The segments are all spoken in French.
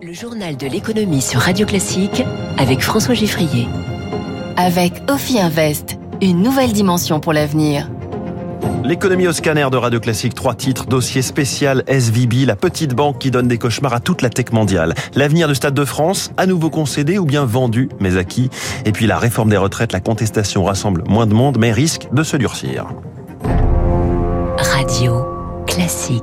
Le journal de l'économie sur Radio Classique avec François Giffrier. Avec Ophi Invest, une nouvelle dimension pour l'avenir. L'économie au scanner de Radio Classique, trois titres, dossier spécial SVB, la petite banque qui donne des cauchemars à toute la tech mondiale. L'avenir du Stade de France, à nouveau concédé ou bien vendu, mais acquis. Et puis la réforme des retraites, la contestation rassemble moins de monde, mais risque de se durcir. Radio Classique.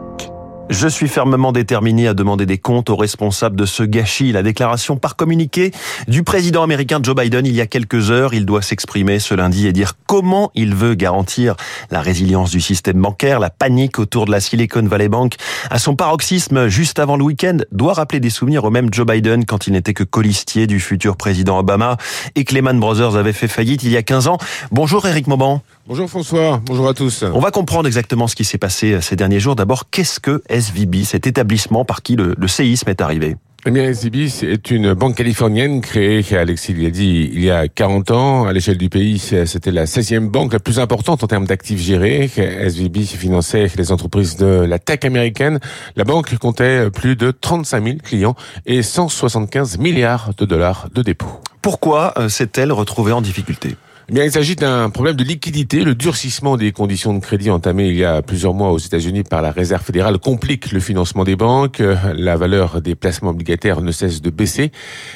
Je suis fermement déterminé à demander des comptes aux responsables de ce gâchis. La déclaration par communiqué du président américain Joe Biden il y a quelques heures. Il doit s'exprimer ce lundi et dire comment il veut garantir la résilience du système bancaire. La panique autour de la Silicon Valley Bank à son paroxysme juste avant le week-end doit rappeler des souvenirs au même Joe Biden quand il n'était que colistier du futur président Obama et que Lehman Brothers avait fait faillite il y a 15 ans. Bonjour Eric Mauban. Bonjour François, bonjour à tous. On va comprendre exactement ce qui s'est passé ces derniers jours. D'abord, qu'est-ce que SVB, cet établissement par qui le, le séisme est arrivé? Eh bien, SVB, c'est une banque californienne créée, Alexis l'a dit, il y a 40 ans. À l'échelle du pays, c'était la 16e banque la plus importante en termes d'actifs gérés. SVB finançait les entreprises de la tech américaine. La banque comptait plus de 35 000 clients et 175 milliards de dollars de dépôts. Pourquoi euh, s'est-elle retrouvée en difficulté? Eh bien, il s'agit d'un problème de liquidité. Le durcissement des conditions de crédit entamé il y a plusieurs mois aux États-Unis par la Réserve fédérale complique le financement des banques. La valeur des placements obligataires ne cesse de baisser.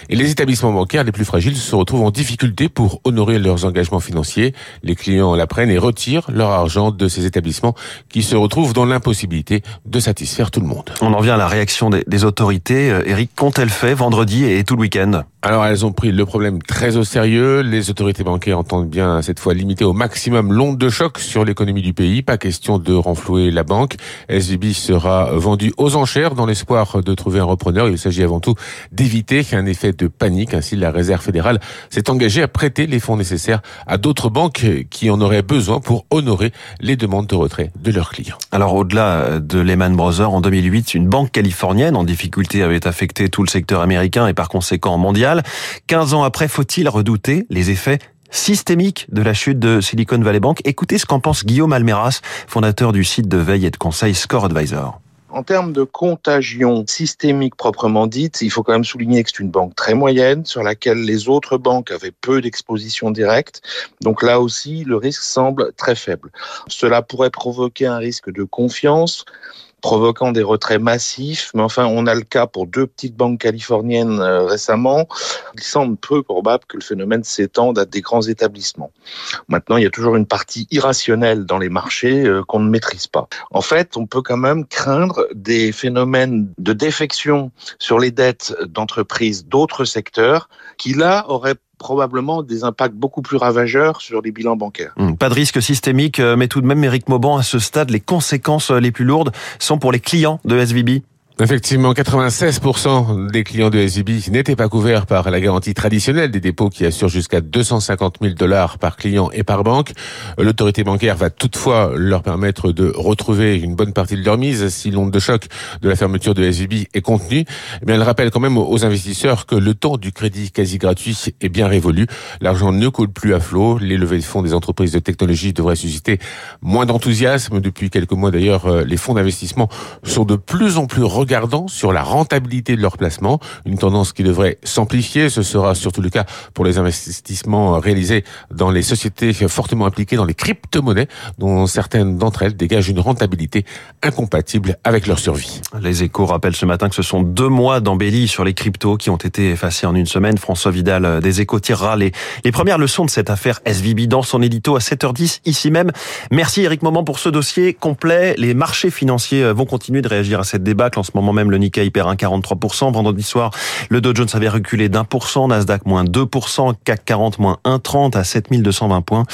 Et les établissements bancaires les plus fragiles se retrouvent en difficulté pour honorer leurs engagements financiers. Les clients la prennent et retirent leur argent de ces établissements qui se retrouvent dans l'impossibilité de satisfaire tout le monde. On en vient à la réaction des, autorités. Euh, Eric, qu'ont-elles fait vendredi et tout le week-end? Alors, elles ont pris le problème très au sérieux. Les autorités bancaires entendent bien cette fois limiter au maximum l'onde de choc sur l'économie du pays. Pas question de renflouer la banque. SVB sera vendu aux enchères dans l'espoir de trouver un repreneur. Il s'agit avant tout d'éviter un effet de panique. Ainsi, la Réserve fédérale s'est engagée à prêter les fonds nécessaires à d'autres banques qui en auraient besoin pour honorer les demandes de retrait de leurs clients. Alors, au-delà de Lehman Brothers, en 2008, une banque californienne en difficulté avait affecté tout le secteur américain et par conséquent mondial. 15 ans après, faut-il redouter les effets systémique de la chute de Silicon Valley Bank? Écoutez ce qu'en pense Guillaume Almeras, fondateur du site de veille et de conseil Score Advisor. En termes de contagion systémique proprement dite, il faut quand même souligner que c'est une banque très moyenne sur laquelle les autres banques avaient peu d'exposition directe. Donc là aussi, le risque semble très faible. Cela pourrait provoquer un risque de confiance provoquant des retraits massifs. Mais enfin, on a le cas pour deux petites banques californiennes euh, récemment. Il semble peu probable que le phénomène s'étende à des grands établissements. Maintenant, il y a toujours une partie irrationnelle dans les marchés euh, qu'on ne maîtrise pas. En fait, on peut quand même craindre des phénomènes de défection sur les dettes d'entreprises d'autres secteurs qui là auraient probablement des impacts beaucoup plus ravageurs sur les bilans bancaires. Hmm, pas de risque systémique, euh, mais tout de même, Eric Mauban, à ce stade, les conséquences euh, les plus lourdes sont pour les clients de SVB. Effectivement, 96% des clients de SVB n'étaient pas couverts par la garantie traditionnelle des dépôts qui assure jusqu'à 250 000 dollars par client et par banque. L'autorité bancaire va toutefois leur permettre de retrouver une bonne partie de leur mise si l'onde de choc de la fermeture de SVB est contenue. Mais eh elle rappelle quand même aux investisseurs que le temps du crédit quasi gratuit est bien révolu. L'argent ne coule plus à flot. Les levées de fonds des entreprises de technologie devraient susciter moins d'enthousiasme. Depuis quelques mois d'ailleurs, euh, les fonds d'investissement sont de plus en plus regardant sur la rentabilité de leur placement, une tendance qui devrait s'amplifier. Ce sera surtout le cas pour les investissements réalisés dans les sociétés fortement impliquées dans les crypto-monnaies, dont certaines d'entre elles dégagent une rentabilité incompatible avec leur survie. Les échos rappellent ce matin que ce sont deux mois d'embellie sur les cryptos qui ont été effacés en une semaine. François Vidal euh, des échos tirera les, les premières leçons de cette affaire SVB dans son édito à 7h10 ici même. Merci Eric Moment pour ce dossier complet. Les marchés financiers euh, vont continuer de réagir à cette débâcle en ce moment moment même, le Nikkei perd 1,43%. Vendredi soir, le Dow Jones avait reculé d'un pour cent, Nasdaq moins 2%, CAC 40 moins 1,30 à 7220 points.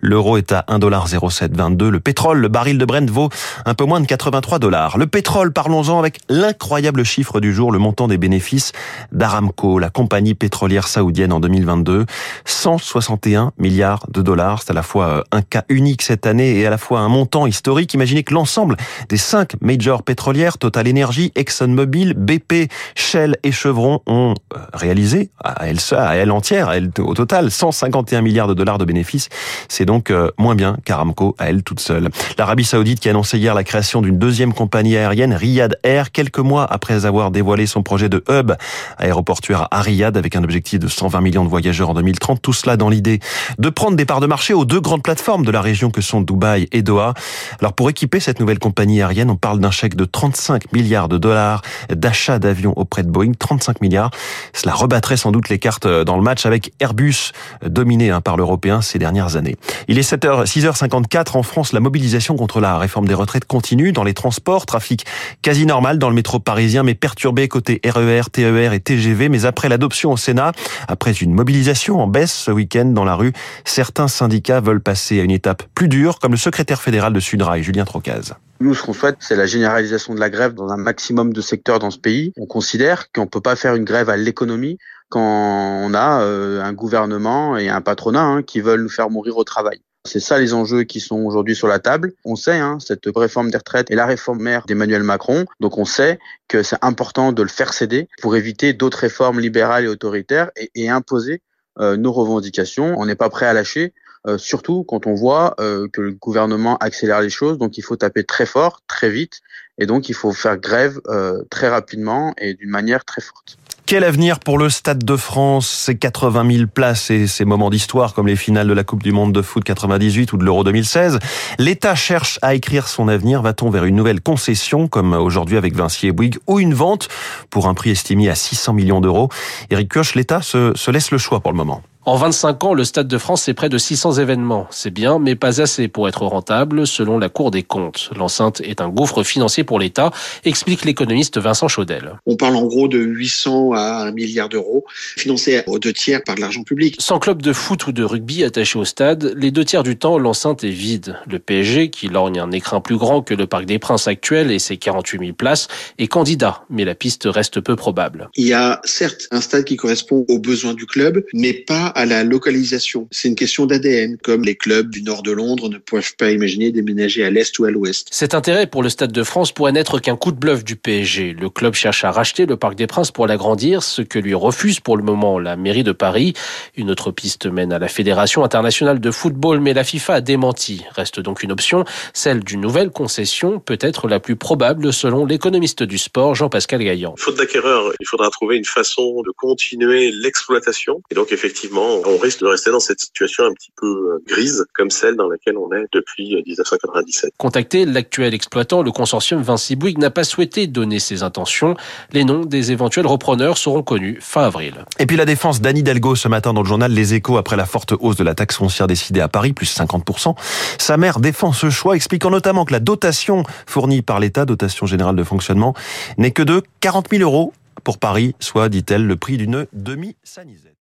L'euro est à 1,0722. Le pétrole, le baril de Brent vaut un peu moins de 83 dollars. Le pétrole, parlons-en avec l'incroyable chiffre du jour, le montant des bénéfices d'Aramco, la compagnie pétrolière saoudienne en 2022. 161 milliards de dollars. C'est à la fois euh, un cas unique cette année et à la fois un montant historique. Imaginez que l'ensemble des cinq majors pétrolières, Total Energy, ExxonMobil, BP, Shell et Chevron ont euh, réalisé à elle, à elle entière, à elle, au total, 151 milliards de dollars de bénéfices. C'est donc euh, moins bien qu'Aramco à elle toute seule. L'Arabie Saoudite qui a annoncé hier la création d'une deuxième compagnie aérienne, Riyad Air, quelques mois après avoir dévoilé son projet de hub aéroportuaire à Riyad avec un objectif de 120 millions de voyageurs en 2030. Tout cela dans l'idée de prendre des parts de marché aux deux grandes plateformes de la région que sont Dubaï et Doha. Alors pour équiper cette nouvelle compagnie aérienne, on parle d'un chèque de 35 milliards de dollars d'achat d'avions auprès de Boeing, 35 milliards. Cela rebattrait sans doute les cartes dans le match avec Airbus dominé hein, par l'européen ces dernières années. Il est 7h, 6h54 en France. La mobilisation contre la réforme des retraites continue dans les transports. Trafic quasi normal dans le métro parisien, mais perturbé côté RER, TER et TGV. Mais après l'adoption au Sénat, après une mobilisation en baisse ce week-end dans la rue, certains syndicats veulent passer à une étape plus dure, comme le secrétaire fédéral de Sudrail, Julien Trocaz. Nous, ce qu'on souhaite, c'est la généralisation de la grève dans un maximum de secteurs dans ce pays. On considère qu'on peut pas faire une grève à l'économie quand on a euh, un gouvernement et un patronat hein, qui veulent nous faire mourir au travail. C'est ça les enjeux qui sont aujourd'hui sur la table. On sait, hein, cette réforme des retraites est la réforme mère d'Emmanuel Macron. Donc on sait que c'est important de le faire céder pour éviter d'autres réformes libérales et autoritaires et, et imposer euh, nos revendications. On n'est pas prêt à lâcher. Euh, surtout quand on voit euh, que le gouvernement accélère les choses, donc il faut taper très fort, très vite, et donc il faut faire grève euh, très rapidement et d'une manière très forte. Quel avenir pour le Stade de France, ses 80 000 places et ces moments d'histoire comme les finales de la Coupe du Monde de foot 98 ou de l'Euro 2016 L'État cherche à écrire son avenir. Va-t-on vers une nouvelle concession comme aujourd'hui avec Vinci et Bouygues ou une vente pour un prix estimé à 600 millions d'euros? Eric Kioch, l'État se, se laisse le choix pour le moment. En 25 ans, le Stade de France, c'est près de 600 événements. C'est bien, mais pas assez pour être rentable, selon la Cour des comptes. L'enceinte est un gouffre financier pour l'État, explique l'économiste Vincent Chaudel. On parle en gros de 800 à 1 milliard d'euros, financés aux deux tiers par de l'argent public. Sans club de foot ou de rugby attaché au stade, les deux tiers du temps, l'enceinte est vide. Le PSG, qui lorgne un écrin plus grand que le Parc des Princes actuel et ses 48 000 places, est candidat, mais la piste reste peu probable. Il y a certes un stade qui correspond aux besoins du club, mais pas à la localisation. C'est une question d'ADN, comme les clubs du nord de Londres ne peuvent pas imaginer déménager à l'est ou à l'ouest. Cet intérêt pour le Stade de France pourrait n'être qu'un coup de bluff du PSG. Le club cherche à racheter le Parc des Princes pour l'agrandir, ce que lui refuse pour le moment la mairie de Paris. Une autre piste mène à la Fédération internationale de football, mais la FIFA a démenti. Reste donc une option, celle d'une nouvelle concession, peut-être la plus probable selon l'économiste du sport Jean-Pascal Gaillan. Faute d'acquéreur, il faudra trouver une façon de continuer l'exploitation. Et donc effectivement, on risque de rester dans cette situation un petit peu euh, grise, comme celle dans laquelle on est depuis 1997. Contacté, l'actuel exploitant, le consortium Vinci Bouygues, n'a pas souhaité donner ses intentions. Les noms des éventuels repreneurs seront connus fin avril. Et puis la défense d'Anne Hidalgo ce matin dans le journal Les Échos après la forte hausse de la taxe foncière décidée à Paris, plus 50%. Sa mère défend ce choix, expliquant notamment que la dotation fournie par l'État, dotation générale de fonctionnement, n'est que de 40 000 euros pour Paris, soit, dit-elle, le prix d'une demi-sanisette.